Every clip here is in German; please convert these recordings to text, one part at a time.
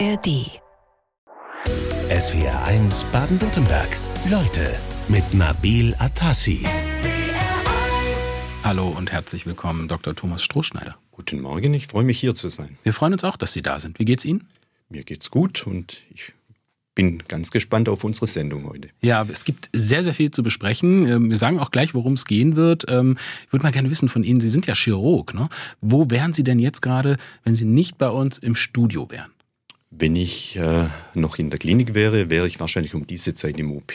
ARD. SWR 1 Baden-Württemberg. Leute mit Nabil Atassi. Hallo und herzlich willkommen, Dr. Thomas Strohschneider. Guten Morgen, ich freue mich hier zu sein. Wir freuen uns auch, dass Sie da sind. Wie geht's Ihnen? Mir geht's gut und ich bin ganz gespannt auf unsere Sendung heute. Ja, es gibt sehr, sehr viel zu besprechen. Ähm, wir sagen auch gleich, worum es gehen wird. Ähm, ich würde mal gerne wissen von Ihnen, Sie sind ja Chirurg. Ne? Wo wären Sie denn jetzt gerade, wenn Sie nicht bei uns im Studio wären? Wenn ich äh, noch in der Klinik wäre, wäre ich wahrscheinlich um diese Zeit im OP.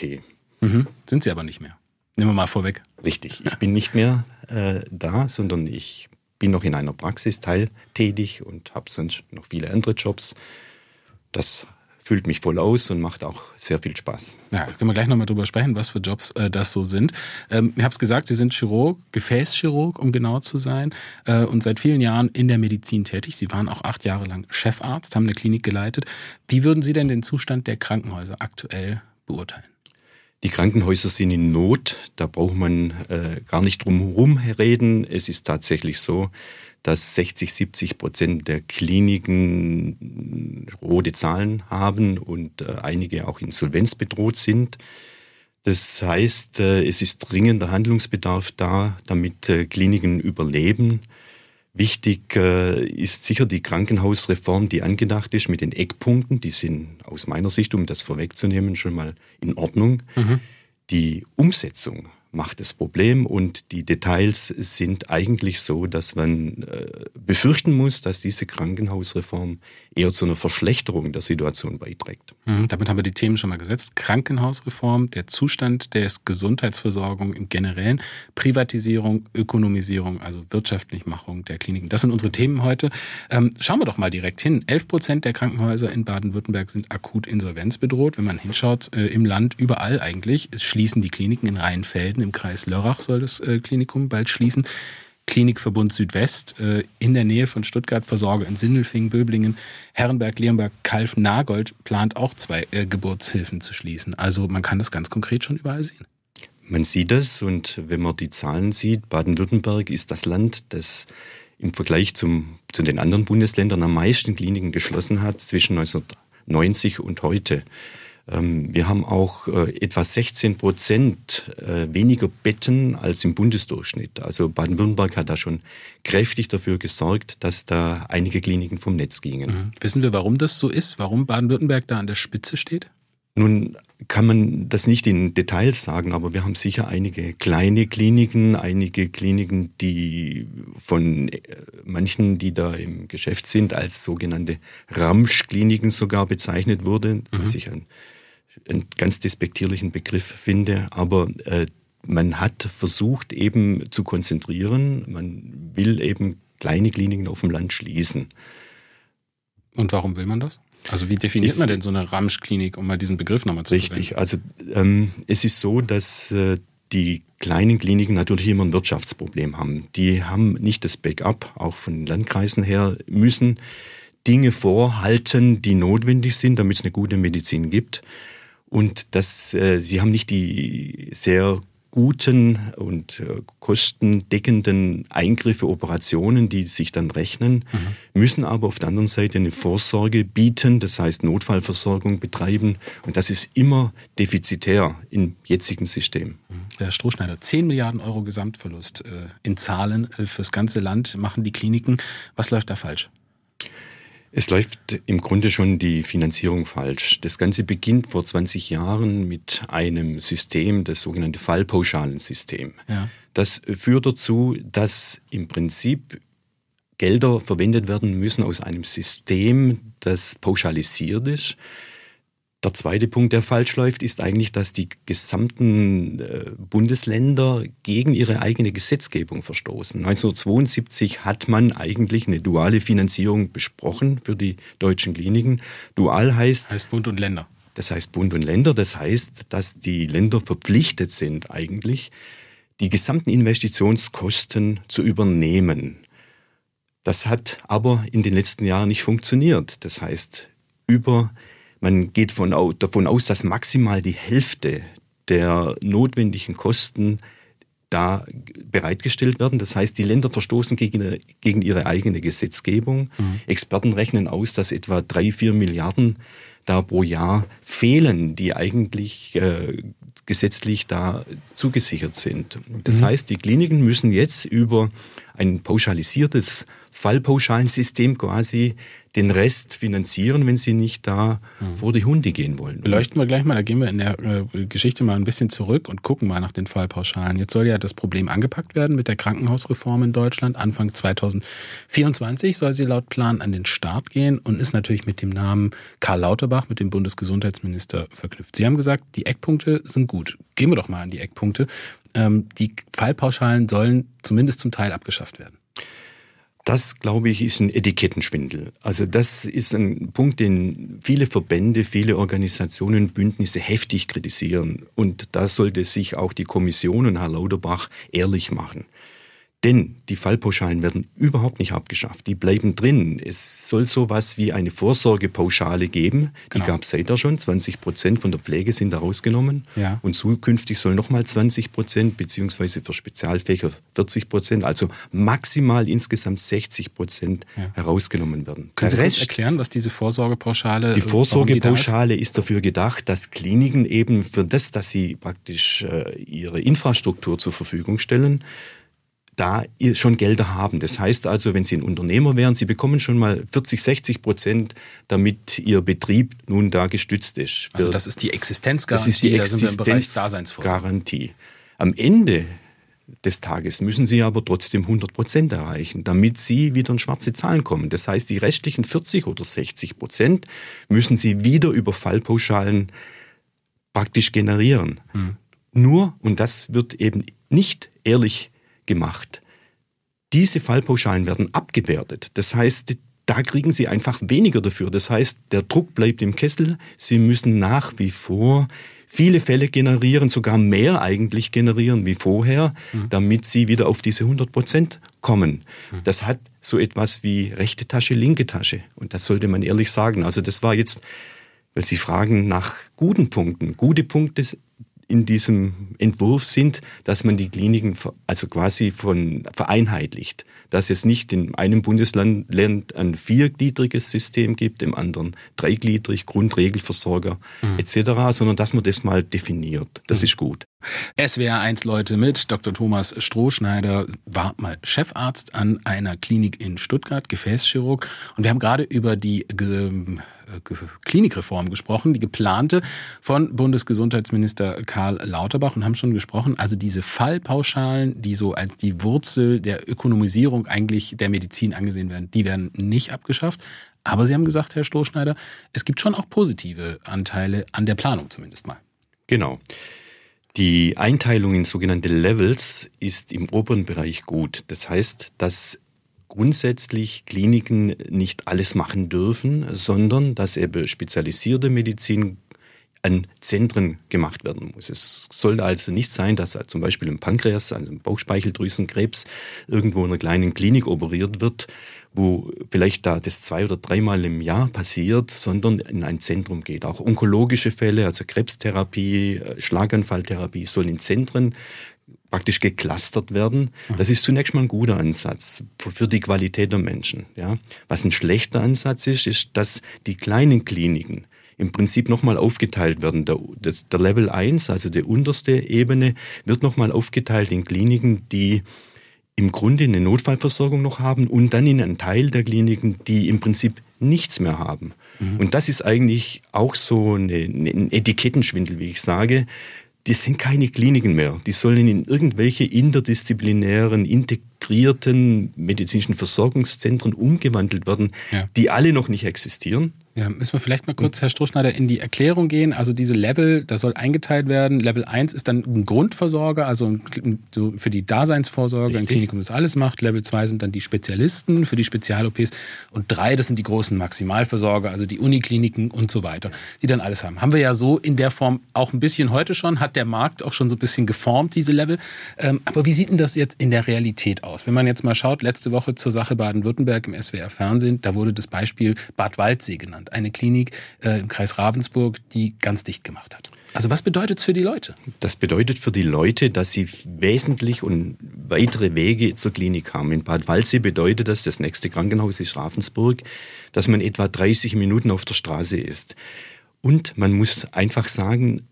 Mhm. Sind Sie aber nicht mehr. Nehmen wir mal vorweg. Richtig, ich bin nicht mehr äh, da, sondern ich bin noch in einer Praxis teiltätig und habe sonst noch viele andere Jobs. Das füllt mich voll aus und macht auch sehr viel Spaß. Ja, können wir gleich nochmal drüber sprechen, was für Jobs äh, das so sind. Ähm, ich habe es gesagt, Sie sind Chirurg, Gefäßchirurg, um genau zu sein, äh, und seit vielen Jahren in der Medizin tätig. Sie waren auch acht Jahre lang Chefarzt, haben eine Klinik geleitet. Wie würden Sie denn den Zustand der Krankenhäuser aktuell beurteilen? Die Krankenhäuser sind in Not, da braucht man äh, gar nicht drum herum reden. Es ist tatsächlich so, dass 60, 70 Prozent der Kliniken rote Zahlen haben und äh, einige auch insolvenzbedroht sind. Das heißt, äh, es ist dringender Handlungsbedarf da, damit äh, Kliniken überleben. Wichtig äh, ist sicher die Krankenhausreform, die angedacht ist mit den Eckpunkten. Die sind aus meiner Sicht, um das vorwegzunehmen, schon mal in Ordnung. Mhm. Die Umsetzung macht das Problem und die Details sind eigentlich so, dass man äh, befürchten muss, dass diese Krankenhausreform eher zu einer Verschlechterung der Situation beiträgt. Mhm, damit haben wir die Themen schon mal gesetzt. Krankenhausreform, der Zustand der Gesundheitsversorgung im Generellen, Privatisierung, Ökonomisierung, also Wirtschaftlichmachung der Kliniken. Das sind unsere Themen heute. Ähm, schauen wir doch mal direkt hin. 11 Prozent der Krankenhäuser in Baden-Württemberg sind akut insolvenzbedroht. Wenn man hinschaut, äh, im Land überall eigentlich, schließen die Kliniken in Rheinfelden, im Kreis Lörrach soll das äh, Klinikum bald schließen. Klinikverbund Südwest äh, in der Nähe von Stuttgart, Versorger in Sindelfingen, Böblingen, Herrenberg, Leonberg, Kalf, Nagold plant auch zwei äh, Geburtshilfen zu schließen. Also man kann das ganz konkret schon überall sehen. Man sieht es und wenn man die Zahlen sieht, Baden-Württemberg ist das Land, das im Vergleich zum, zu den anderen Bundesländern am meisten Kliniken geschlossen hat zwischen 1990 und heute. Ähm, wir haben auch äh, etwa 16 Prozent äh, weniger Betten als im Bundesdurchschnitt. Also Baden-Württemberg hat da schon kräftig dafür gesorgt, dass da einige Kliniken vom Netz gingen. Mhm. Wissen wir, warum das so ist? Warum Baden-Württemberg da an der Spitze steht? Nun kann man das nicht in Details sagen, aber wir haben sicher einige kleine Kliniken, einige Kliniken, die von äh, manchen, die da im Geschäft sind, als sogenannte Ramsch-Kliniken sogar bezeichnet wurde, mhm. was ich ein einen ganz despektierlichen Begriff finde, aber äh, man hat versucht eben zu konzentrieren, man will eben kleine Kliniken auf dem Land schließen. Und warum will man das? Also wie definiert ist, man denn so eine Ramsch-Klinik, um mal diesen Begriff nochmal zu Richtig, verwenden? also ähm, es ist so, dass äh, die kleinen Kliniken natürlich immer ein Wirtschaftsproblem haben. Die haben nicht das Backup, auch von den Landkreisen her, müssen Dinge vorhalten, die notwendig sind, damit es eine gute Medizin gibt und dass äh, sie haben nicht die sehr guten und äh, kostendeckenden Eingriffe, Operationen, die sich dann rechnen, mhm. müssen aber auf der anderen Seite eine Vorsorge bieten, das heißt Notfallversorgung betreiben und das ist immer defizitär im jetzigen System. Mhm. Herr Strohschneider, 10 Milliarden Euro Gesamtverlust äh, in Zahlen äh, fürs ganze Land machen die Kliniken. Was läuft da falsch? Es läuft im Grunde schon die Finanzierung falsch. Das Ganze beginnt vor 20 Jahren mit einem System, das sogenannte Fallpauschalensystem. Ja. Das führt dazu, dass im Prinzip Gelder verwendet werden müssen aus einem System, das pauschalisiert ist. Der zweite Punkt, der falsch läuft, ist eigentlich, dass die gesamten äh, Bundesländer gegen ihre eigene Gesetzgebung verstoßen. 1972 hat man eigentlich eine duale Finanzierung besprochen für die deutschen Kliniken. Dual heißt. Heißt Bund und Länder. Das heißt Bund und Länder. Das heißt, dass die Länder verpflichtet sind, eigentlich die gesamten Investitionskosten zu übernehmen. Das hat aber in den letzten Jahren nicht funktioniert. Das heißt, über man geht von, davon aus, dass maximal die Hälfte der notwendigen Kosten da bereitgestellt werden. Das heißt, die Länder verstoßen gegen ihre, gegen ihre eigene Gesetzgebung. Mhm. Experten rechnen aus, dass etwa drei, vier Milliarden da pro Jahr fehlen, die eigentlich äh, gesetzlich da zugesichert sind. Das mhm. heißt, die Kliniken müssen jetzt über ein pauschalisiertes Fallpauschalensystem quasi den Rest finanzieren, wenn sie nicht da mhm. vor die Hunde gehen wollen. Beleuchten wir gleich mal, da gehen wir in der äh, Geschichte mal ein bisschen zurück und gucken mal nach den Fallpauschalen. Jetzt soll ja das Problem angepackt werden mit der Krankenhausreform in Deutschland. Anfang 2024 soll sie laut Plan an den Start gehen und ist natürlich mit dem Namen Karl Lauterbach, mit dem Bundesgesundheitsminister verknüpft. Sie haben gesagt, die Eckpunkte sind gut. Gehen wir doch mal an die Eckpunkte. Ähm, die Fallpauschalen sollen zumindest zum Teil abgeschafft werden. Das, glaube ich, ist ein Etikettenschwindel. Also das ist ein Punkt, den viele Verbände, viele Organisationen, Bündnisse heftig kritisieren. Und da sollte sich auch die Kommission und Herr Lauterbach ehrlich machen. Denn die Fallpauschalen werden überhaupt nicht abgeschafft. Die bleiben drin. Es soll sowas wie eine Vorsorgepauschale geben. Die genau. gab es seither schon. 20 Prozent von der Pflege sind da rausgenommen. Ja. Und zukünftig soll nochmal 20 Prozent, beziehungsweise für Spezialfächer 40 Prozent, also maximal insgesamt 60 Prozent ja. herausgenommen werden. Können Sie Rest, erklären, was diese Vorsorgepauschale ist? Die Vorsorgepauschale ist dafür gedacht, dass Kliniken eben für das, dass sie praktisch äh, ihre Infrastruktur zur Verfügung stellen, da schon Gelder haben. Das heißt also, wenn Sie ein Unternehmer wären, Sie bekommen schon mal 40, 60 Prozent, damit Ihr Betrieb nun da gestützt ist. Also das ist die Existenzgarantie. Das ist die Existenzgarantie. Am Ende des Tages müssen Sie aber trotzdem 100 Prozent erreichen, damit Sie wieder in schwarze Zahlen kommen. Das heißt, die restlichen 40 oder 60 Prozent müssen Sie wieder über Fallpauschalen praktisch generieren. Hm. Nur, und das wird eben nicht ehrlich gemacht. Diese Fallpauschalen werden abgewertet. Das heißt, da kriegen sie einfach weniger dafür. Das heißt, der Druck bleibt im Kessel. Sie müssen nach wie vor viele Fälle generieren, sogar mehr eigentlich generieren wie vorher, mhm. damit sie wieder auf diese 100 Prozent kommen. Mhm. Das hat so etwas wie rechte Tasche, linke Tasche. Und das sollte man ehrlich sagen. Also das war jetzt, weil Sie fragen nach guten Punkten. Gute Punkte in diesem Entwurf sind, dass man die Kliniken also quasi von vereinheitlicht, dass es nicht in einem Bundesland ein viergliedriges System gibt, im anderen dreigliedrig, Grundregelversorger mhm. etc., sondern dass man das mal definiert. Das mhm. ist gut. SWR 1 Leute mit Dr. Thomas Strohschneider war mal Chefarzt an einer Klinik in Stuttgart, Gefäßchirurg. Und wir haben gerade über die Klinikreform gesprochen, die geplante von Bundesgesundheitsminister Karl Lauterbach und haben schon gesprochen, also diese Fallpauschalen, die so als die Wurzel der Ökonomisierung eigentlich der Medizin angesehen werden, die werden nicht abgeschafft. Aber Sie haben gesagt, Herr Strohschneider, es gibt schon auch positive Anteile an der Planung zumindest mal. Genau. Die Einteilung in sogenannte Levels ist im oberen Bereich gut. Das heißt, dass grundsätzlich Kliniken nicht alles machen dürfen, sondern dass eben spezialisierte Medizin an Zentren gemacht werden muss. Es soll also nicht sein, dass zum Beispiel im Pankreas, also im Bauchspeicheldrüsenkrebs, irgendwo in einer kleinen Klinik operiert wird, wo vielleicht da das zwei oder dreimal im Jahr passiert, sondern in ein Zentrum geht. Auch onkologische Fälle, also Krebstherapie, äh, Schlaganfalltherapie, sollen in Zentren praktisch geclustert werden. Das ist zunächst mal ein guter Ansatz für die Qualität der Menschen. Ja. Was ein schlechter Ansatz ist, ist, dass die kleinen Kliniken im Prinzip nochmal aufgeteilt werden. Der, das, der Level 1, also die unterste Ebene, wird nochmal aufgeteilt in Kliniken, die im Grunde eine Notfallversorgung noch haben und dann in einen Teil der Kliniken, die im Prinzip nichts mehr haben. Mhm. Und das ist eigentlich auch so eine, ein Etikettenschwindel, wie ich sage das sind keine Kliniken mehr. Die sollen in irgendwelche interdisziplinären, integrierten medizinischen Versorgungszentren umgewandelt werden, ja. die alle noch nicht existieren. Ja, müssen wir vielleicht mal kurz, Herr Strohschneider, in die Erklärung gehen. Also diese Level, das soll eingeteilt werden. Level 1 ist dann ein Grundversorger, also für die Daseinsvorsorge, Richtig. ein Klinikum, das alles macht. Level 2 sind dann die Spezialisten für die Spezial-OPs. Und 3, das sind die großen Maximalversorger, also die Unikliniken und so weiter, die dann alles haben. Haben wir ja so in der Form auch ein bisschen heute schon, hat der Markt auch schon so ein bisschen geformt, diese Level. Ähm, aber wie sieht denn das jetzt in der Realität aus? Wenn man jetzt mal schaut, letzte Woche zur Sache Baden-Württemberg im SWR Fernsehen, da wurde das Beispiel Bad Waldsee genannt eine Klinik äh, im Kreis Ravensburg, die ganz dicht gemacht hat. Also was bedeutet es für die Leute? Das bedeutet für die Leute, dass sie wesentlich und weitere Wege zur Klinik haben. In Bad Waldsee bedeutet das, das nächste Krankenhaus ist Ravensburg, dass man etwa 30 Minuten auf der Straße ist. Und man muss einfach sagen,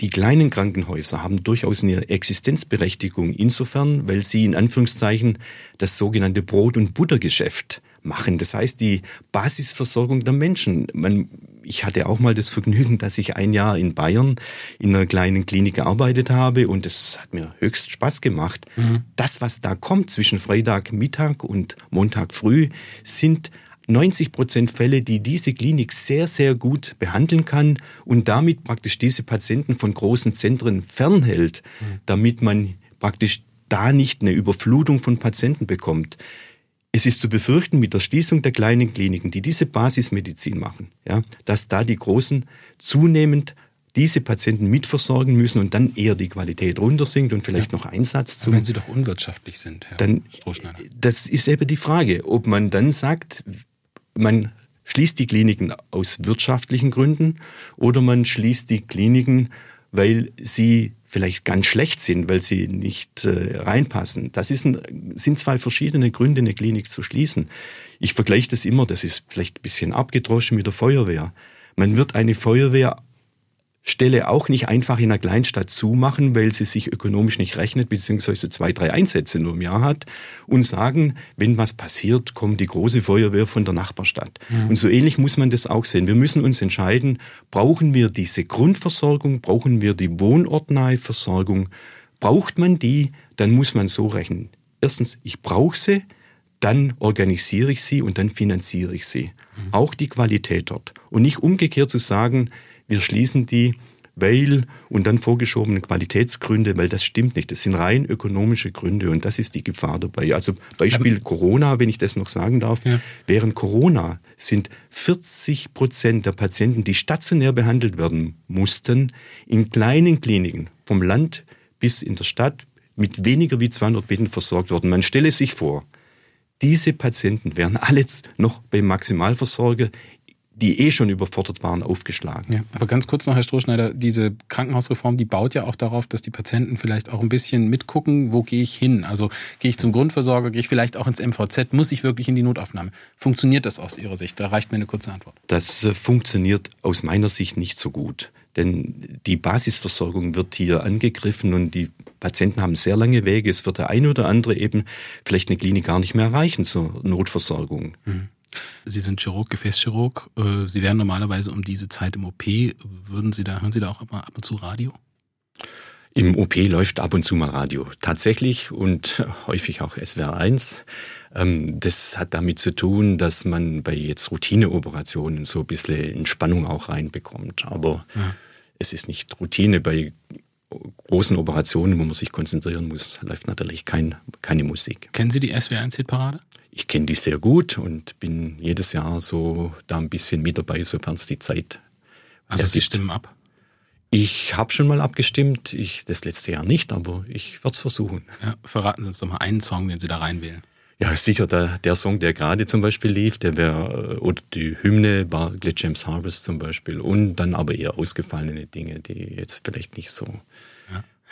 die kleinen Krankenhäuser haben durchaus eine Existenzberechtigung insofern, weil sie in Anführungszeichen das sogenannte Brot- und Buttergeschäft machen. Das heißt, die Basisversorgung der Menschen. Man, ich hatte auch mal das Vergnügen, dass ich ein Jahr in Bayern in einer kleinen Klinik gearbeitet habe und es hat mir höchst Spaß gemacht. Mhm. Das, was da kommt zwischen Freitagmittag und Montag früh, sind 90 Prozent Fälle, die diese Klinik sehr, sehr gut behandeln kann und damit praktisch diese Patienten von großen Zentren fernhält, mhm. damit man praktisch da nicht eine Überflutung von Patienten bekommt. Es ist zu befürchten, mit der Schließung der kleinen Kliniken, die diese Basismedizin machen, ja, dass da die Großen zunehmend diese Patienten mitversorgen müssen und dann eher die Qualität runtersinkt und vielleicht ja. noch Einsatz zu. Wenn sie doch unwirtschaftlich sind, Herr dann, Das ist eben die Frage, ob man dann sagt, man schließt die Kliniken aus wirtschaftlichen Gründen oder man schließt die Kliniken, weil sie vielleicht ganz schlecht sind, weil sie nicht äh, reinpassen. Das ist ein, sind zwei verschiedene Gründe, eine Klinik zu schließen. Ich vergleiche das immer, das ist vielleicht ein bisschen abgedroschen mit der Feuerwehr. Man wird eine Feuerwehr Stelle auch nicht einfach in einer Kleinstadt zumachen, weil sie sich ökonomisch nicht rechnet, beziehungsweise zwei, drei Einsätze nur im Jahr hat und sagen, wenn was passiert, kommt die große Feuerwehr von der Nachbarstadt. Mhm. Und so ähnlich muss man das auch sehen. Wir müssen uns entscheiden, brauchen wir diese Grundversorgung, brauchen wir die wohnortnahe Versorgung, braucht man die, dann muss man so rechnen. Erstens, ich brauche sie, dann organisiere ich sie und dann finanziere ich sie. Mhm. Auch die Qualität dort. Und nicht umgekehrt zu sagen, wir schließen die, weil und dann vorgeschobene Qualitätsgründe, weil das stimmt nicht. Das sind rein ökonomische Gründe und das ist die Gefahr dabei. Also Beispiel Corona, wenn ich das noch sagen darf. Ja. Während Corona sind 40 Prozent der Patienten, die stationär behandelt werden mussten, in kleinen Kliniken vom Land bis in der Stadt mit weniger wie 200 Betten versorgt worden. Man stelle sich vor, diese Patienten wären alle noch beim Maximalversorger die eh schon überfordert waren, aufgeschlagen. Ja, aber ganz kurz noch, Herr Strohschneider, diese Krankenhausreform, die baut ja auch darauf, dass die Patienten vielleicht auch ein bisschen mitgucken, wo gehe ich hin? Also gehe ich zum Grundversorger, gehe ich vielleicht auch ins MVZ, muss ich wirklich in die Notaufnahme? Funktioniert das aus Ihrer Sicht? Da reicht mir eine kurze Antwort. Das äh, funktioniert aus meiner Sicht nicht so gut. Denn die Basisversorgung wird hier angegriffen und die Patienten haben sehr lange Wege. Es wird der eine oder andere eben vielleicht eine Klinik gar nicht mehr erreichen zur Notversorgung. Mhm. Sie sind Chirurg, Gefäßchirurg. Äh, Sie wären normalerweise um diese Zeit im OP. Würden Sie da, hören Sie da auch immer ab und zu Radio? Im OP läuft ab und zu mal Radio. Tatsächlich und häufig auch SWR 1. Ähm, das hat damit zu tun, dass man bei jetzt Routineoperationen so ein bisschen Entspannung auch reinbekommt. Aber ja. es ist nicht Routine. Bei großen Operationen, wo man sich konzentrieren muss, läuft natürlich kein, keine Musik. Kennen Sie die SWR 1 Hitparade? Ich kenne die sehr gut und bin jedes Jahr so da ein bisschen mit dabei, sofern es die Zeit. Also Sie stimmen ab? Ich habe schon mal abgestimmt, ich das letzte Jahr nicht, aber ich werde es versuchen. Ja, verraten Sie uns doch mal einen Song, den Sie da reinwählen. Ja, sicher, der, der Song, der gerade zum Beispiel lief, der wäre, oder die Hymne war James Harvest zum Beispiel und dann aber eher ausgefallene Dinge, die jetzt vielleicht nicht so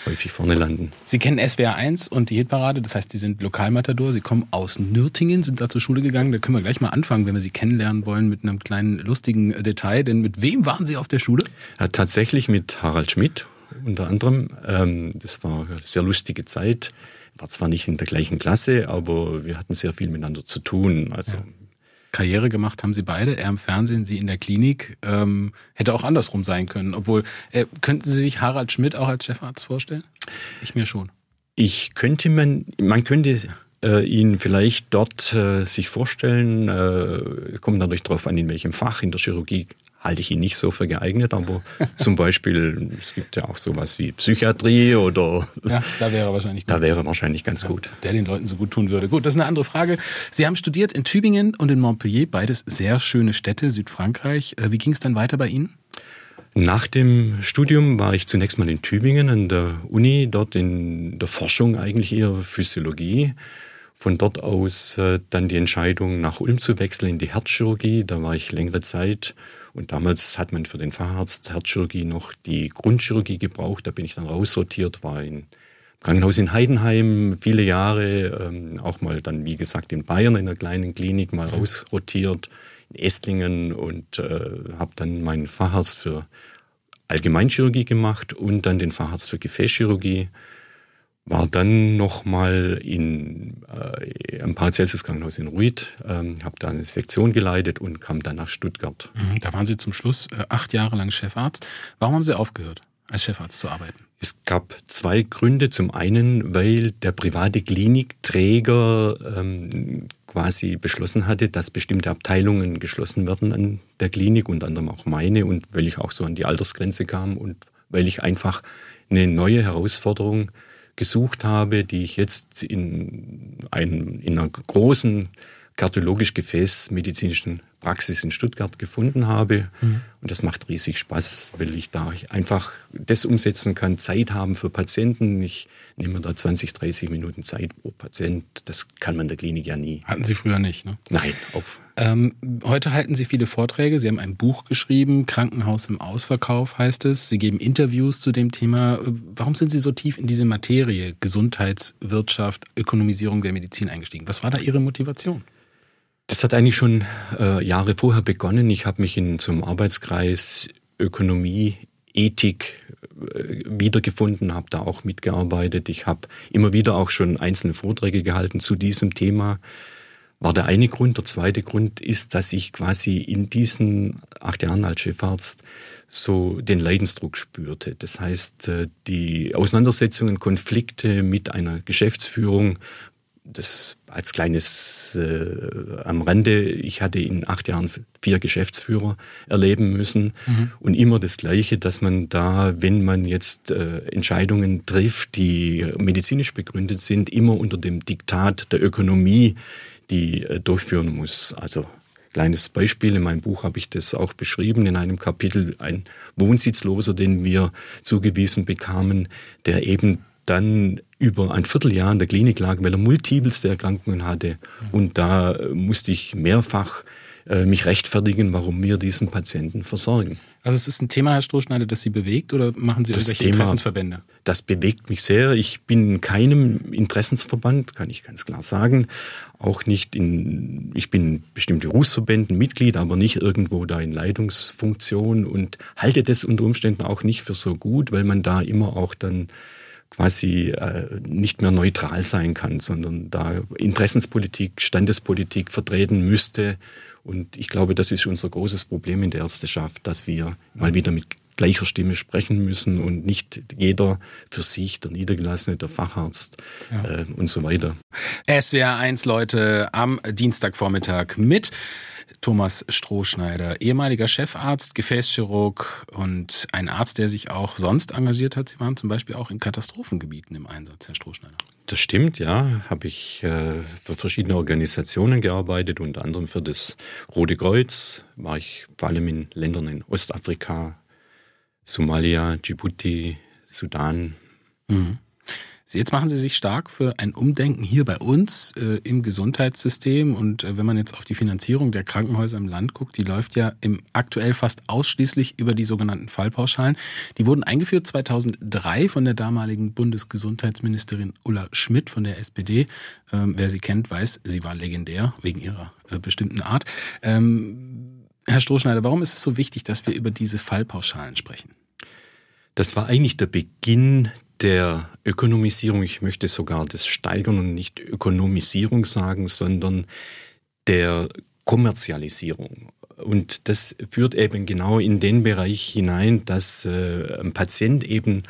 häufig vorne landen. Sie kennen SWR 1 und die Hitparade, das heißt, Sie sind Lokalmatador, Sie kommen aus Nürtingen, sind da zur Schule gegangen. Da können wir gleich mal anfangen, wenn wir Sie kennenlernen wollen, mit einem kleinen lustigen äh, Detail. Denn mit wem waren Sie auf der Schule? Ja, tatsächlich mit Harald Schmidt unter anderem. Ähm, das war eine sehr lustige Zeit. War zwar nicht in der gleichen Klasse, aber wir hatten sehr viel miteinander zu tun. Also ja. Karriere gemacht haben sie beide, er im Fernsehen, sie in der Klinik. Ähm, hätte auch andersrum sein können. Obwohl, äh, könnten Sie sich Harald Schmidt auch als Chefarzt vorstellen? Ich mir schon. Ich könnte man, man könnte äh, ihn vielleicht dort äh, sich vorstellen, äh, kommt natürlich darauf an, in welchem Fach in der Chirurgie halte ich ihn nicht so für geeignet, aber zum Beispiel, es gibt ja auch sowas wie Psychiatrie oder. Ja, da wäre wahrscheinlich gut. Da wäre wahrscheinlich ganz ja, gut. Der den Leuten so gut tun würde. Gut, das ist eine andere Frage. Sie haben studiert in Tübingen und in Montpellier, beides sehr schöne Städte, Südfrankreich. Äh, wie ging es dann weiter bei Ihnen? Nach dem Studium war ich zunächst mal in Tübingen an der Uni, dort in der Forschung eigentlich eher Physiologie von dort aus äh, dann die Entscheidung, nach Ulm zu wechseln in die Herzchirurgie. Da war ich längere Zeit. Und damals hat man für den Facharzt Herzchirurgie noch die Grundchirurgie gebraucht. Da bin ich dann raussortiert, war in Krankenhaus in Heidenheim viele Jahre, ähm, auch mal dann, wie gesagt, in Bayern in einer kleinen Klinik mal rausrotiert, in Esslingen und äh, habe dann meinen Facharzt für Allgemeinchirurgie gemacht und dann den Facharzt für Gefäßchirurgie war dann nochmal in, äh, am Paracelsus Krankenhaus in Ruid, ähm, habe da eine Sektion geleitet und kam dann nach Stuttgart. Mhm, da waren Sie zum Schluss äh, acht Jahre lang Chefarzt. Warum haben Sie aufgehört, als Chefarzt zu arbeiten? Es gab zwei Gründe. Zum einen, weil der private Klinikträger ähm, quasi beschlossen hatte, dass bestimmte Abteilungen geschlossen werden an der Klinik, unter anderem auch meine, und weil ich auch so an die Altersgrenze kam und weil ich einfach eine neue Herausforderung gesucht habe, die ich jetzt in, einem, in einer großen kardiologisch-gefäßmedizinischen Praxis in Stuttgart gefunden habe. Mhm. Und das macht riesig Spaß, weil ich da einfach das umsetzen kann, Zeit haben für Patienten. Ich nehme da 20, 30 Minuten Zeit pro Patient. Das kann man der Klinik ja nie. Hatten Sie früher nicht, ne? Nein, auf. Ähm, heute halten Sie viele Vorträge. Sie haben ein Buch geschrieben, Krankenhaus im Ausverkauf heißt es. Sie geben Interviews zu dem Thema. Warum sind Sie so tief in diese Materie Gesundheitswirtschaft, Ökonomisierung der Medizin eingestiegen? Was war da Ihre Motivation? Das hat eigentlich schon äh, Jahre vorher begonnen. Ich habe mich in zum Arbeitskreis Ökonomie, Ethik äh, wiedergefunden, habe da auch mitgearbeitet. Ich habe immer wieder auch schon einzelne Vorträge gehalten zu diesem Thema. War der eine Grund. Der zweite Grund ist, dass ich quasi in diesen acht Jahren als Chefarzt so den Leidensdruck spürte. Das heißt, äh, die Auseinandersetzungen, Konflikte mit einer Geschäftsführung das als kleines äh, am Rande, ich hatte in acht Jahren vier Geschäftsführer erleben müssen mhm. und immer das Gleiche, dass man da, wenn man jetzt äh, Entscheidungen trifft, die medizinisch begründet sind, immer unter dem Diktat der Ökonomie die äh, durchführen muss. Also kleines Beispiel, in meinem Buch habe ich das auch beschrieben, in einem Kapitel ein Wohnsitzloser, den wir zugewiesen bekamen, der eben dann über ein Vierteljahr in der Klinik lag, weil er multipleste Erkrankungen hatte. Und da äh, musste ich mehrfach äh, mich rechtfertigen, warum wir diesen Patienten versorgen. Also es ist ein Thema, Herr Strohschneider, das Sie bewegt oder machen Sie das irgendwelche Thema, Interessensverbände? Das bewegt mich sehr. Ich bin in keinem Interessensverband, kann ich ganz klar sagen. Auch nicht in, ich bin in bestimmten Berufsverbänden Mitglied, aber nicht irgendwo da in Leitungsfunktion und halte das unter Umständen auch nicht für so gut, weil man da immer auch dann quasi äh, nicht mehr neutral sein kann, sondern da Interessenspolitik, Standespolitik vertreten müsste. Und ich glaube, das ist unser großes Problem in der Ärzteschaft, dass wir mal wieder mit gleicher Stimme sprechen müssen und nicht jeder für sich, der Niedergelassene, der Facharzt ja. äh, und so weiter. SWR 1 Leute am Dienstagvormittag mit Thomas Strohschneider, ehemaliger Chefarzt, Gefäßchirurg und ein Arzt, der sich auch sonst engagiert hat. Sie waren zum Beispiel auch in Katastrophengebieten im Einsatz, Herr Strohschneider. Das stimmt, ja. Habe ich äh, für verschiedene Organisationen gearbeitet, unter anderem für das Rote Kreuz. War ich vor allem in Ländern in Ostafrika, Somalia, Djibouti, Sudan. Mhm. Jetzt machen Sie sich stark für ein Umdenken hier bei uns äh, im Gesundheitssystem. Und äh, wenn man jetzt auf die Finanzierung der Krankenhäuser im Land guckt, die läuft ja im aktuell fast ausschließlich über die sogenannten Fallpauschalen. Die wurden eingeführt 2003 von der damaligen Bundesgesundheitsministerin Ulla Schmidt von der SPD. Ähm, wer sie kennt, weiß, sie war legendär wegen ihrer äh, bestimmten Art. Ähm, Herr Strohschneider, warum ist es so wichtig, dass wir über diese Fallpauschalen sprechen? Das war eigentlich der Beginn der Ökonomisierung, ich möchte sogar das Steigern und nicht Ökonomisierung sagen, sondern der Kommerzialisierung. Und das führt eben genau in den Bereich hinein, dass äh, ein Patient eben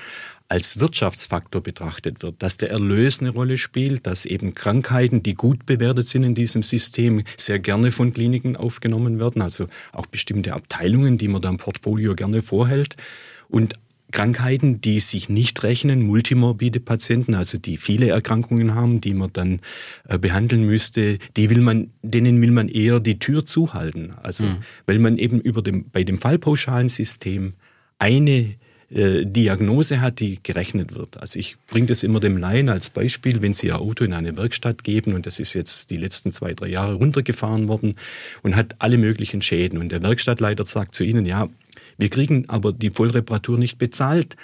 als Wirtschaftsfaktor betrachtet wird, dass der Erlös eine Rolle spielt, dass eben Krankheiten, die gut bewertet sind in diesem System, sehr gerne von Kliniken aufgenommen werden, also auch bestimmte Abteilungen, die man da im Portfolio gerne vorhält. Und Krankheiten, die sich nicht rechnen, multimorbide Patienten, also die viele Erkrankungen haben, die man dann äh, behandeln müsste, die will man, denen will man eher die Tür zuhalten. Also, mhm. weil man eben über dem, bei dem Fallpauschalensystem eine äh, Diagnose hat, die gerechnet wird. Also ich bringe das immer dem Laien als Beispiel, wenn Sie Ihr Auto in eine Werkstatt geben und das ist jetzt die letzten zwei, drei Jahre runtergefahren worden und hat alle möglichen Schäden und der Werkstattleiter sagt zu Ihnen, ja, wir kriegen aber die Vollreparatur nicht bezahlt.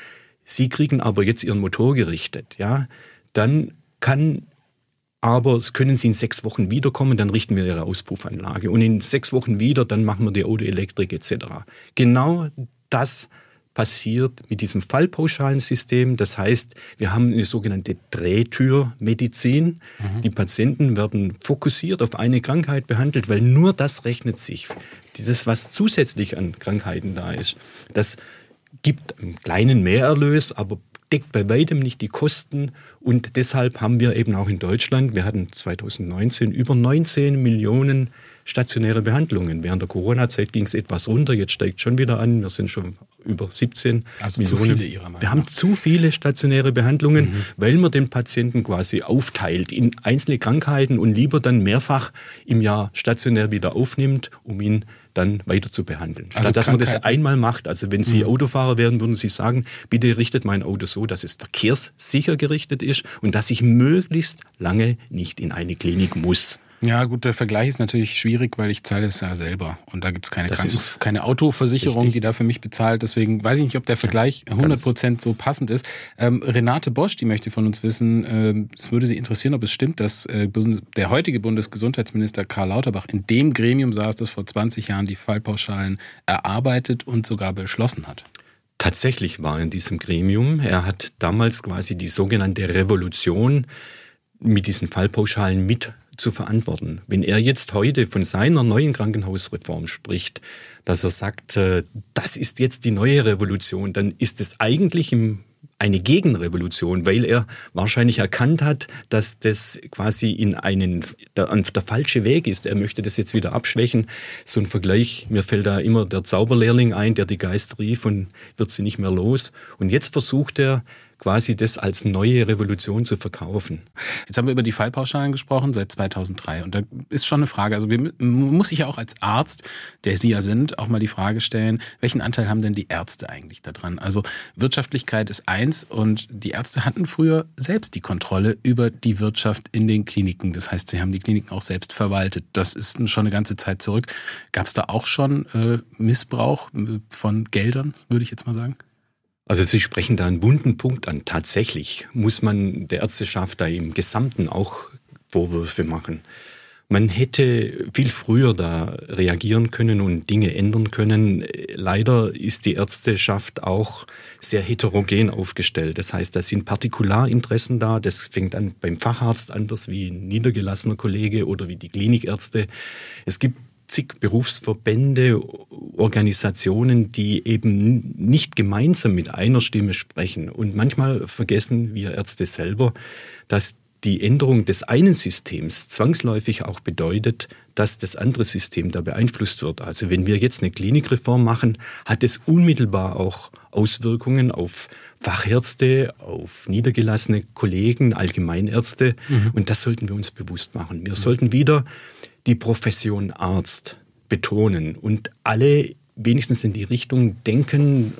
Sie kriegen aber jetzt Ihren Motor gerichtet, ja, dann kann aber können Sie in sechs Wochen wiederkommen, dann richten wir Ihre Auspuffanlage. Und in sechs Wochen wieder, dann machen wir die Autoelektrik etc. Genau das passiert mit diesem Fallpauschalensystem. Das heißt, wir haben eine sogenannte Drehtürmedizin. Mhm. Die Patienten werden fokussiert auf eine Krankheit behandelt, weil nur das rechnet sich. Das, was zusätzlich an Krankheiten da ist, das gibt einen kleinen Mehrerlös, aber deckt bei weitem nicht die Kosten und deshalb haben wir eben auch in Deutschland, wir hatten 2019 über 19 Millionen stationäre Behandlungen. Während der Corona-Zeit ging es etwas runter, jetzt steigt schon wieder an. Wir sind schon über 17 also Millionen. Zu viele Ihrer Meinung wir haben zu viele stationäre Behandlungen, mhm. weil man den Patienten quasi aufteilt in einzelne Krankheiten und lieber dann mehrfach im Jahr stationär wieder aufnimmt, um ihn dann weiter zu behandeln. Also Statt dass man das einmal macht. Also wenn Sie mhm. Autofahrer wären, würden Sie sagen, bitte richtet mein Auto so, dass es verkehrssicher gerichtet ist und dass ich möglichst lange nicht in eine Klinik muss. Ja, gut, der Vergleich ist natürlich schwierig, weil ich zahle es ja selber. Und da gibt es keine, keine Autoversicherung, richtig. die da für mich bezahlt. Deswegen weiß ich nicht, ob der Vergleich 100 Prozent so passend ist. Ähm, Renate Bosch, die möchte von uns wissen, äh, es würde sie interessieren, ob es stimmt, dass äh, der heutige Bundesgesundheitsminister Karl Lauterbach in dem Gremium saß, das vor 20 Jahren die Fallpauschalen erarbeitet und sogar beschlossen hat. Tatsächlich war er in diesem Gremium. Er hat damals quasi die sogenannte Revolution mit diesen Fallpauschalen mit zu verantworten. Wenn er jetzt heute von seiner neuen Krankenhausreform spricht, dass er sagt, äh, das ist jetzt die neue Revolution, dann ist es eigentlich im eine Gegenrevolution, weil er wahrscheinlich erkannt hat, dass das quasi in einen der, der falsche Weg ist. Er möchte das jetzt wieder abschwächen. So ein Vergleich, mir fällt da immer der Zauberlehrling ein, der die Geist rief und wird sie nicht mehr los. Und jetzt versucht er quasi das als neue Revolution zu verkaufen. Jetzt haben wir über die Fallpauschalen gesprochen seit 2003 und da ist schon eine Frage, also man muss sich ja auch als Arzt, der Sie ja sind, auch mal die Frage stellen, welchen Anteil haben denn die Ärzte eigentlich daran? Also Wirtschaftlichkeit ist eins und die Ärzte hatten früher selbst die Kontrolle über die Wirtschaft in den Kliniken. Das heißt, sie haben die Kliniken auch selbst verwaltet. Das ist schon eine ganze Zeit zurück. Gab es da auch schon äh, Missbrauch äh, von Geldern, würde ich jetzt mal sagen? Also Sie sprechen da einen wunden Punkt an. Tatsächlich muss man der Ärzteschaft da im Gesamten auch Vorwürfe machen. Man hätte viel früher da reagieren können und Dinge ändern können. Leider ist die Ärzteschaft auch sehr heterogen aufgestellt. Das heißt, da sind Partikularinteressen da. Das fängt an beim Facharzt anders wie ein niedergelassener Kollege oder wie die Klinikärzte. Es gibt zig Berufsverbände, Organisationen, die eben nicht gemeinsam mit einer Stimme sprechen. Und manchmal vergessen wir Ärzte selber, dass die Änderung des einen Systems zwangsläufig auch bedeutet, dass das andere System da beeinflusst wird. Also wenn wir jetzt eine Klinikreform machen, hat es unmittelbar auch Auswirkungen auf Fachärzte, auf niedergelassene Kollegen, Allgemeinärzte. Mhm. Und das sollten wir uns bewusst machen. Wir mhm. sollten wieder die Profession Arzt betonen und alle wenigstens in die Richtung denken,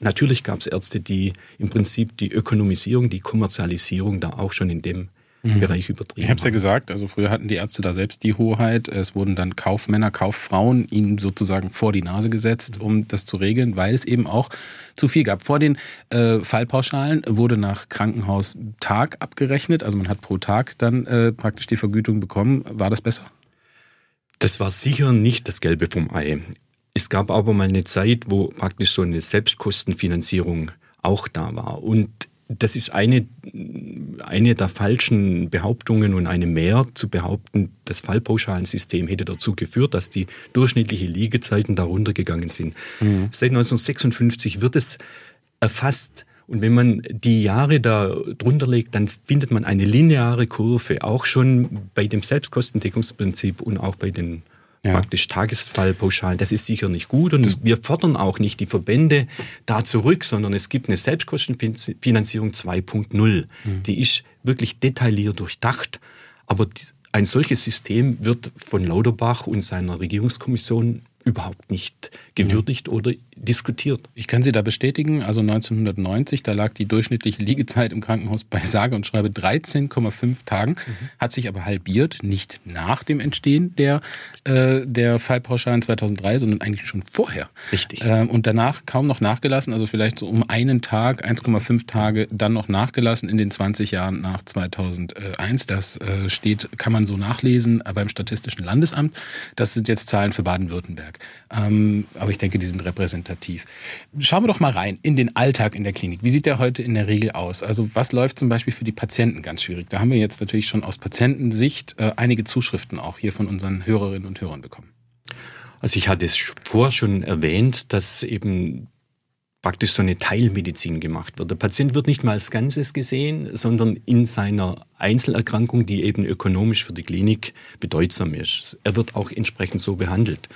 Natürlich gab es Ärzte, die im Prinzip die Ökonomisierung, die Kommerzialisierung da auch schon in dem mhm. Bereich übertrieben Ich habe es ja gesagt, also früher hatten die Ärzte da selbst die Hoheit. Es wurden dann Kaufmänner, Kauffrauen ihnen sozusagen vor die Nase gesetzt, um das zu regeln, weil es eben auch zu viel gab. Vor den äh, Fallpauschalen wurde nach Krankenhaustag abgerechnet, also man hat pro Tag dann äh, praktisch die Vergütung bekommen. War das besser? Das war sicher nicht das Gelbe vom Ei. Es gab aber mal eine Zeit, wo praktisch so eine Selbstkostenfinanzierung auch da war. Und das ist eine, eine der falschen Behauptungen und eine mehr zu behaupten, das Fallpauschalensystem hätte dazu geführt, dass die durchschnittliche Liegezeiten darunter gegangen sind. Mhm. Seit 1956 wird es erfasst, und wenn man die Jahre da drunter legt, dann findet man eine lineare Kurve, auch schon bei dem Selbstkostendeckungsprinzip und auch bei den ja. praktisch Tagesfallpauschalen. Das ist sicher nicht gut und das wir fordern auch nicht die Verbände da zurück, sondern es gibt eine Selbstkostenfinanzierung 2.0. Mhm. Die ist wirklich detailliert durchdacht, aber ein solches System wird von Lauterbach und seiner Regierungskommission überhaupt nicht gewürdigt oder diskutiert. Ich kann Sie da bestätigen, also 1990, da lag die durchschnittliche Liegezeit im Krankenhaus bei sage und schreibe 13,5 Tagen, mhm. hat sich aber halbiert, nicht nach dem Entstehen der, äh, der Fallpauschalen 2003, sondern eigentlich schon vorher. Richtig. Ähm, und danach kaum noch nachgelassen, also vielleicht so um einen Tag, 1,5 Tage dann noch nachgelassen in den 20 Jahren nach 2001. Das äh, steht, kann man so nachlesen äh, beim Statistischen Landesamt. Das sind jetzt Zahlen für Baden-Württemberg. Ähm, aber ich denke, die sind repräsentativ. Schauen wir doch mal rein in den Alltag in der Klinik. Wie sieht der heute in der Regel aus? Also was läuft zum Beispiel für die Patienten ganz schwierig? Da haben wir jetzt natürlich schon aus Patientensicht äh, einige Zuschriften auch hier von unseren Hörerinnen und Hörern bekommen. Also ich hatte es vorher schon erwähnt, dass eben praktisch so eine Teilmedizin gemacht wird. Der Patient wird nicht mal als Ganzes gesehen, sondern in seiner Einzelerkrankung, die eben ökonomisch für die Klinik bedeutsam ist. Er wird auch entsprechend so behandelt.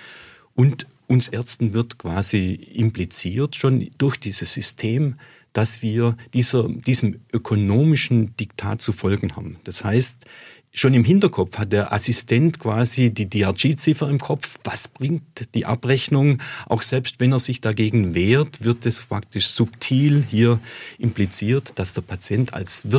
Und uns Ärzten wird quasi impliziert schon durch dieses System, dass wir dieser, diesem ökonomischen Diktat zu folgen haben. Das heißt, schon im Hinterkopf hat der Assistent quasi die DRG-Ziffer im Kopf. Was bringt die Abrechnung? Auch selbst wenn er sich dagegen wehrt, wird es praktisch subtil hier impliziert, dass der Patient als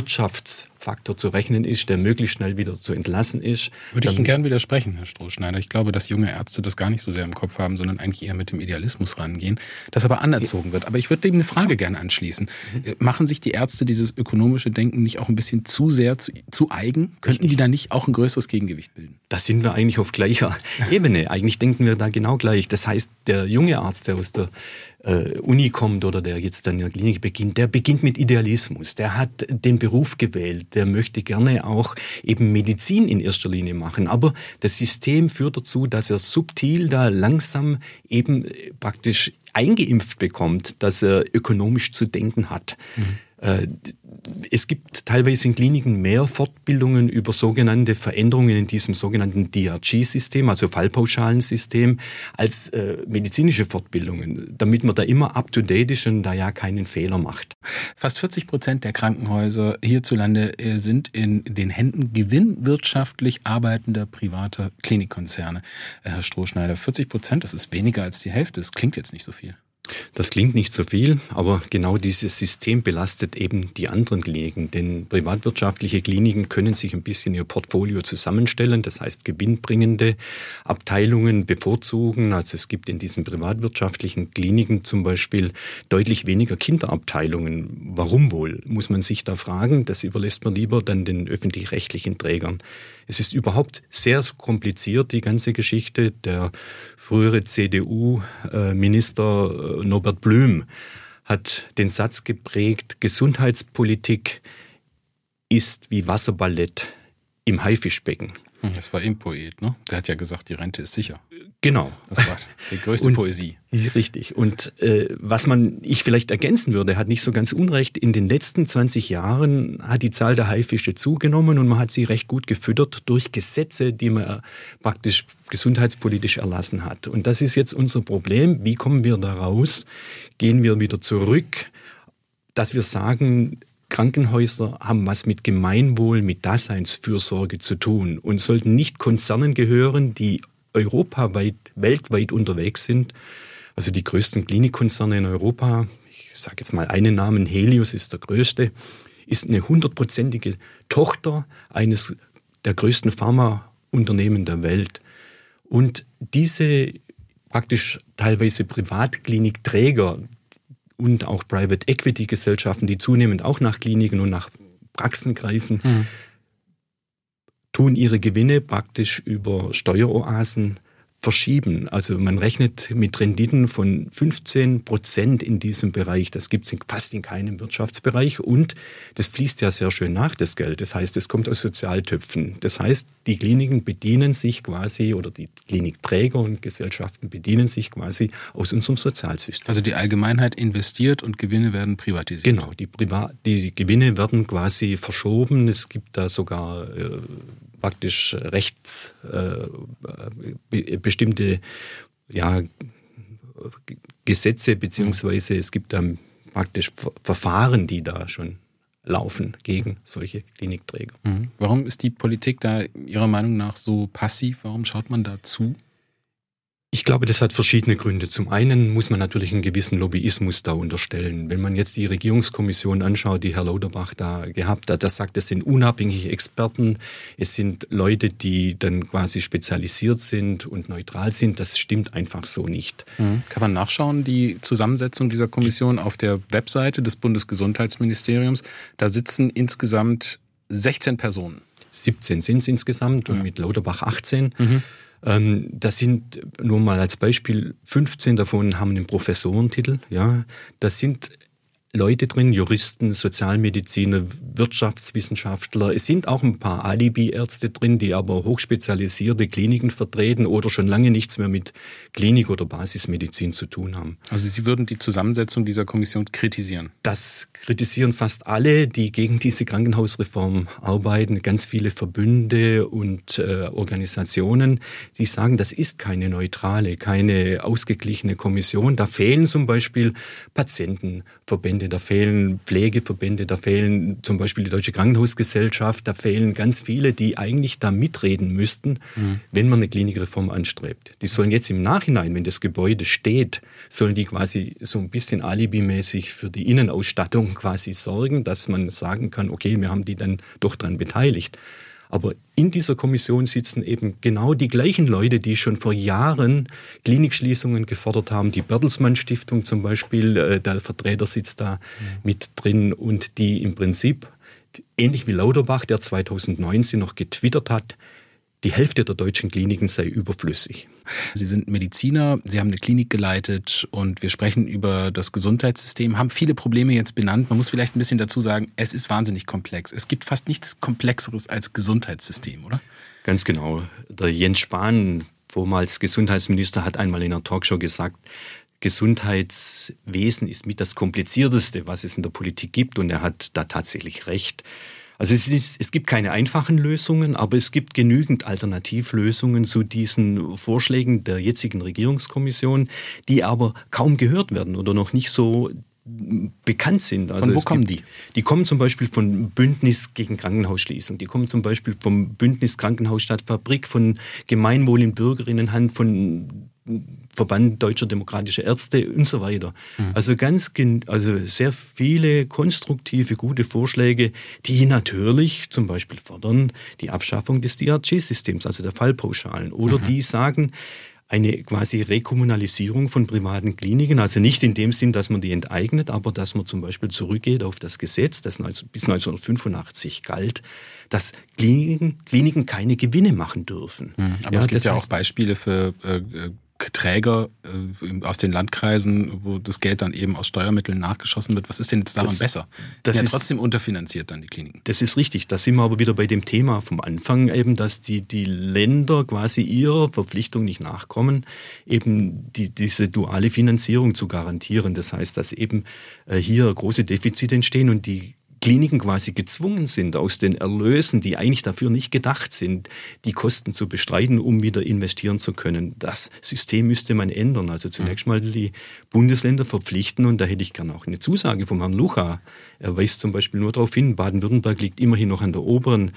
Wirtschaftsfaktor zu rechnen ist, der möglichst schnell wieder zu entlassen ist. Würde ich Ihnen gern widersprechen, Herr Strohschneider. Ich glaube, dass junge Ärzte das gar nicht so sehr im Kopf haben, sondern eigentlich eher mit dem Idealismus rangehen, das aber anerzogen wird. Aber ich würde dem eine Frage gerne anschließen. Mhm. Machen sich die Ärzte dieses ökonomische Denken nicht auch ein bisschen zu sehr zu, zu eigen? Könnten die da nicht auch ein größeres Gegengewicht bilden? Da sind wir eigentlich auf gleicher Ebene. Eigentlich denken wir da genau gleich. Das heißt, der junge Arzt, der aus der äh, Uni kommt oder der jetzt dann in der Klinik beginnt, der beginnt mit Idealismus. Der hat den Beruf gewählt. Der möchte gerne auch eben Medizin in erster Linie machen. Aber das System führt dazu, dass er subtil da langsam eben praktisch eingeimpft bekommt, dass er ökonomisch zu denken hat. Mhm. Äh, es gibt teilweise in Kliniken mehr Fortbildungen über sogenannte Veränderungen in diesem sogenannten DRG-System, also Fallpauschalensystem, als äh, medizinische Fortbildungen, damit man da immer up-to-date ist und da ja keinen Fehler macht. Fast 40 Prozent der Krankenhäuser hierzulande äh, sind in den Händen gewinnwirtschaftlich arbeitender privater Klinikkonzerne. Herr Strohschneider, 40 Prozent, das ist weniger als die Hälfte. Das klingt jetzt nicht so viel. Das klingt nicht so viel, aber genau dieses System belastet eben die anderen Kliniken. Denn privatwirtschaftliche Kliniken können sich ein bisschen ihr Portfolio zusammenstellen, das heißt gewinnbringende Abteilungen bevorzugen. Also es gibt in diesen privatwirtschaftlichen Kliniken zum Beispiel deutlich weniger Kinderabteilungen. Warum wohl, muss man sich da fragen. Das überlässt man lieber dann den öffentlich-rechtlichen Trägern. Es ist überhaupt sehr kompliziert, die ganze Geschichte. Der frühere CDU-Minister äh, Norbert Blüm hat den Satz geprägt, Gesundheitspolitik ist wie Wasserballett im Haifischbecken. Das war eben Poet, ne? Der hat ja gesagt, die Rente ist sicher. Genau. Das war die größte und, Poesie. Richtig. Und äh, was man ich vielleicht ergänzen würde, hat nicht so ganz unrecht. In den letzten 20 Jahren hat die Zahl der Haifische zugenommen und man hat sie recht gut gefüttert durch Gesetze, die man praktisch gesundheitspolitisch erlassen hat. Und das ist jetzt unser Problem. Wie kommen wir da raus? Gehen wir wieder zurück, dass wir sagen, Krankenhäuser haben was mit Gemeinwohl, mit Daseinsfürsorge zu tun und sollten nicht Konzernen gehören, die europaweit, weltweit unterwegs sind. Also die größten Klinikkonzerne in Europa, ich sage jetzt mal einen Namen, Helios ist der größte, ist eine hundertprozentige Tochter eines der größten Pharmaunternehmen der Welt. Und diese praktisch teilweise Privatklinikträger, und auch Private Equity Gesellschaften, die zunehmend auch nach Kliniken und nach Praxen greifen, mhm. tun ihre Gewinne praktisch über Steueroasen verschieben. Also man rechnet mit Renditen von 15 Prozent in diesem Bereich. Das gibt es fast in keinem Wirtschaftsbereich und das fließt ja sehr schön nach, das Geld. Das heißt, es kommt aus Sozialtöpfen. Das heißt, die Kliniken bedienen sich quasi oder die Klinikträger und Gesellschaften bedienen sich quasi aus unserem Sozialsystem. Also die Allgemeinheit investiert und Gewinne werden privatisiert. Genau, die, Privat die Gewinne werden quasi verschoben. Es gibt da sogar äh, praktisch rechtsbestimmte äh, ja, Gesetze, beziehungsweise es gibt dann praktisch Verfahren, die da schon laufen gegen solche Klinikträger. Mhm. Warum ist die Politik da Ihrer Meinung nach so passiv? Warum schaut man da zu? Ich glaube, das hat verschiedene Gründe. Zum einen muss man natürlich einen gewissen Lobbyismus da unterstellen. Wenn man jetzt die Regierungskommission anschaut, die Herr Lauterbach da gehabt hat, das sagt, das sind unabhängige Experten. Es sind Leute, die dann quasi spezialisiert sind und neutral sind. Das stimmt einfach so nicht. Mhm. Kann man nachschauen, die Zusammensetzung dieser Kommission auf der Webseite des Bundesgesundheitsministeriums. Da sitzen insgesamt 16 Personen. 17 sind es insgesamt und mit Lauterbach 18. Mhm. Ähm, das sind nur mal als Beispiel 15 davon haben einen Professorentitel. Ja, das sind Leute drin, Juristen, Sozialmediziner, Wirtschaftswissenschaftler. Es sind auch ein paar Alibi-Ärzte drin, die aber hochspezialisierte Kliniken vertreten oder schon lange nichts mehr mit Klinik oder Basismedizin zu tun haben. Also Sie würden die Zusammensetzung dieser Kommission kritisieren? Das kritisieren fast alle, die gegen diese Krankenhausreform arbeiten. Ganz viele Verbünde und äh, Organisationen, die sagen, das ist keine neutrale, keine ausgeglichene Kommission. Da fehlen zum Beispiel Patientenverbände Verbände, da fehlen Pflegeverbände, da fehlen zum Beispiel die Deutsche Krankenhausgesellschaft, da fehlen ganz viele, die eigentlich da mitreden müssten, mhm. wenn man eine Klinikreform anstrebt. Die sollen jetzt im Nachhinein, wenn das Gebäude steht, sollen die quasi so ein bisschen alibimäßig für die Innenausstattung quasi sorgen, dass man sagen kann, okay, wir haben die dann doch dran beteiligt. Aber in dieser Kommission sitzen eben genau die gleichen Leute, die schon vor Jahren Klinikschließungen gefordert haben. Die Bertelsmann Stiftung zum Beispiel, äh, der Vertreter sitzt da mit drin und die im Prinzip, ähnlich wie Lauterbach, der 2019 noch getwittert hat, die Hälfte der deutschen Kliniken sei überflüssig. Sie sind Mediziner, Sie haben eine Klinik geleitet und wir sprechen über das Gesundheitssystem, haben viele Probleme jetzt benannt. Man muss vielleicht ein bisschen dazu sagen, es ist wahnsinnig komplex. Es gibt fast nichts Komplexeres als Gesundheitssystem, oder? Ganz genau. Der Jens Spahn, vormals Gesundheitsminister, hat einmal in einer Talkshow gesagt, Gesundheitswesen ist mit das komplizierteste, was es in der Politik gibt und er hat da tatsächlich recht. Also es, ist, es gibt keine einfachen Lösungen, aber es gibt genügend Alternativlösungen zu diesen Vorschlägen der jetzigen Regierungskommission, die aber kaum gehört werden oder noch nicht so bekannt sind. Also Von wo kommen gibt, die? Die kommen zum Beispiel von Bündnis gegen Krankenhausschließung. Die kommen zum Beispiel vom Bündnis Krankenhaus statt Fabrik, von Gemeinwohl in Bürgerinnenhand, von Verband Deutscher Demokratischer Ärzte und so weiter. Mhm. Also ganz, also sehr viele konstruktive, gute Vorschläge, die natürlich zum Beispiel fordern die Abschaffung des DRG-Systems, also der Fallpauschalen, oder mhm. die sagen, eine quasi Rekommunalisierung von privaten Kliniken, also nicht in dem Sinn, dass man die enteignet, aber dass man zum Beispiel zurückgeht auf das Gesetz, das bis 1985 galt, dass Kliniken, Kliniken keine Gewinne machen dürfen. Mhm, aber ja, es gibt ja auch Beispiele für äh, Träger äh, aus den Landkreisen, wo das Geld dann eben aus Steuermitteln nachgeschossen wird. Was ist denn jetzt daran das, besser? Das ist ja trotzdem unterfinanziert dann die Kliniken. Das ist richtig. Da sind wir aber wieder bei dem Thema vom Anfang eben, dass die, die Länder quasi ihrer Verpflichtung nicht nachkommen, eben die, diese duale Finanzierung zu garantieren. Das heißt, dass eben äh, hier große Defizite entstehen und die Kliniken quasi gezwungen sind, aus den Erlösen, die eigentlich dafür nicht gedacht sind, die Kosten zu bestreiten, um wieder investieren zu können. Das System müsste man ändern. Also zunächst mal die Bundesländer verpflichten und da hätte ich gerne auch eine Zusage vom Herrn Lucha. Er weist zum Beispiel nur darauf hin, Baden-Württemberg liegt immerhin noch an der oberen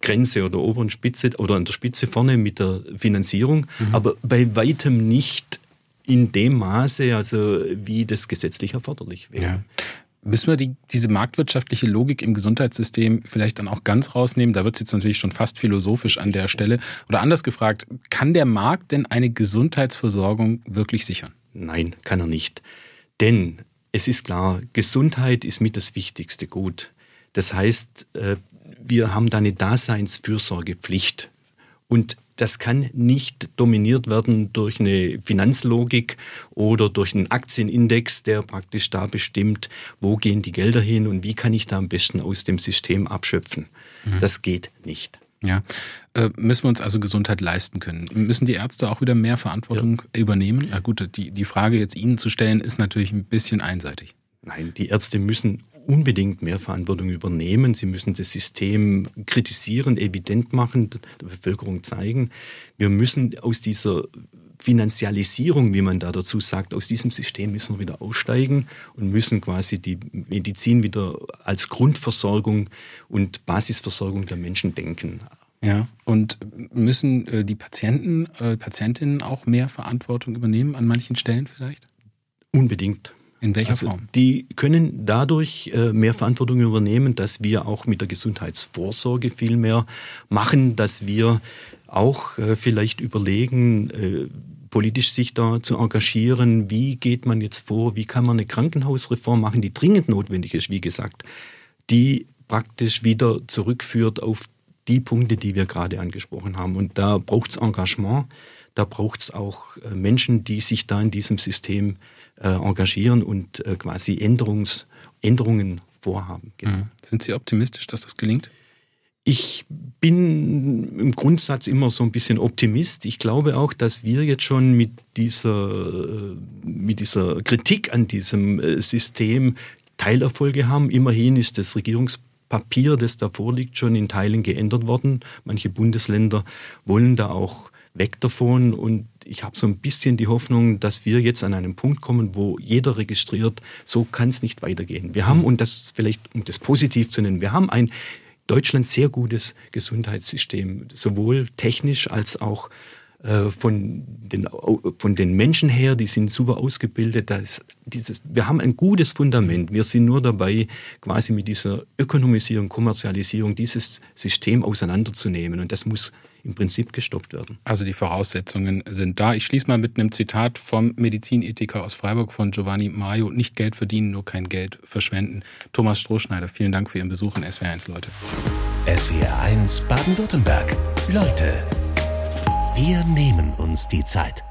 Grenze oder oberen Spitze oder an der Spitze vorne mit der Finanzierung, mhm. aber bei weitem nicht in dem Maße, also wie das gesetzlich erforderlich wäre. Ja. Müssen wir die, diese marktwirtschaftliche Logik im Gesundheitssystem vielleicht dann auch ganz rausnehmen? Da wird es jetzt natürlich schon fast philosophisch an der Stelle. Oder anders gefragt, kann der Markt denn eine Gesundheitsversorgung wirklich sichern? Nein, kann er nicht. Denn es ist klar, Gesundheit ist mit das wichtigste Gut. Das heißt, äh, wir haben da eine Daseinsfürsorgepflicht. Und das kann nicht dominiert werden durch eine Finanzlogik oder durch einen Aktienindex, der praktisch da bestimmt, wo gehen die Gelder hin und wie kann ich da am besten aus dem System abschöpfen. Mhm. Das geht nicht. Ja, äh, müssen wir uns also Gesundheit leisten können? Müssen die Ärzte auch wieder mehr Verantwortung ja. übernehmen? Na gut, die, die Frage jetzt Ihnen zu stellen, ist natürlich ein bisschen einseitig. Nein, die Ärzte müssen unbedingt mehr Verantwortung übernehmen. Sie müssen das System kritisieren, evident machen, der Bevölkerung zeigen. Wir müssen aus dieser Finanzialisierung, wie man da dazu sagt, aus diesem System müssen wir wieder aussteigen und müssen quasi die Medizin wieder als Grundversorgung und Basisversorgung der Menschen denken. Ja, und müssen äh, die Patienten, äh, Patientinnen auch mehr Verantwortung übernehmen an manchen Stellen vielleicht? Unbedingt. In welcher also Form? Die können dadurch äh, mehr Verantwortung übernehmen, dass wir auch mit der Gesundheitsvorsorge viel mehr machen, dass wir auch äh, vielleicht überlegen, äh, politisch sich da zu engagieren. Wie geht man jetzt vor? Wie kann man eine Krankenhausreform machen, die dringend notwendig ist, wie gesagt, die praktisch wieder zurückführt auf die Punkte, die wir gerade angesprochen haben. Und da braucht es Engagement, da braucht es auch Menschen, die sich da in diesem System äh, engagieren und äh, quasi Änderungs, Änderungen vorhaben. Genau. Mhm. Sind Sie optimistisch, dass das gelingt? Ich bin im Grundsatz immer so ein bisschen Optimist. Ich glaube auch, dass wir jetzt schon mit dieser, äh, mit dieser Kritik an diesem äh, System Teilerfolge haben. Immerhin ist das Regierungspapier, das da vorliegt, schon in Teilen geändert worden. Manche Bundesländer wollen da auch weg davon und ich habe so ein bisschen die Hoffnung, dass wir jetzt an einen Punkt kommen, wo jeder registriert, so kann es nicht weitergehen. Wir haben, mhm. und das vielleicht, um das positiv zu nennen, wir haben ein Deutschland sehr gutes Gesundheitssystem, sowohl technisch als auch äh, von den, von den Menschen her, die sind super ausgebildet. Das, dieses, wir haben ein gutes Fundament. Wir sind nur dabei, quasi mit dieser Ökonomisierung, Kommerzialisierung dieses System auseinanderzunehmen. Und das muss im Prinzip gestoppt werden. Also die Voraussetzungen sind da. Ich schließe mal mit einem Zitat vom Medizinethiker aus Freiburg von Giovanni Maio. Nicht Geld verdienen, nur kein Geld verschwenden. Thomas Strohschneider, vielen Dank für Ihren Besuch in SWR1 Leute. SWR1 Baden-Württemberg. Leute, wir nehmen uns die Zeit.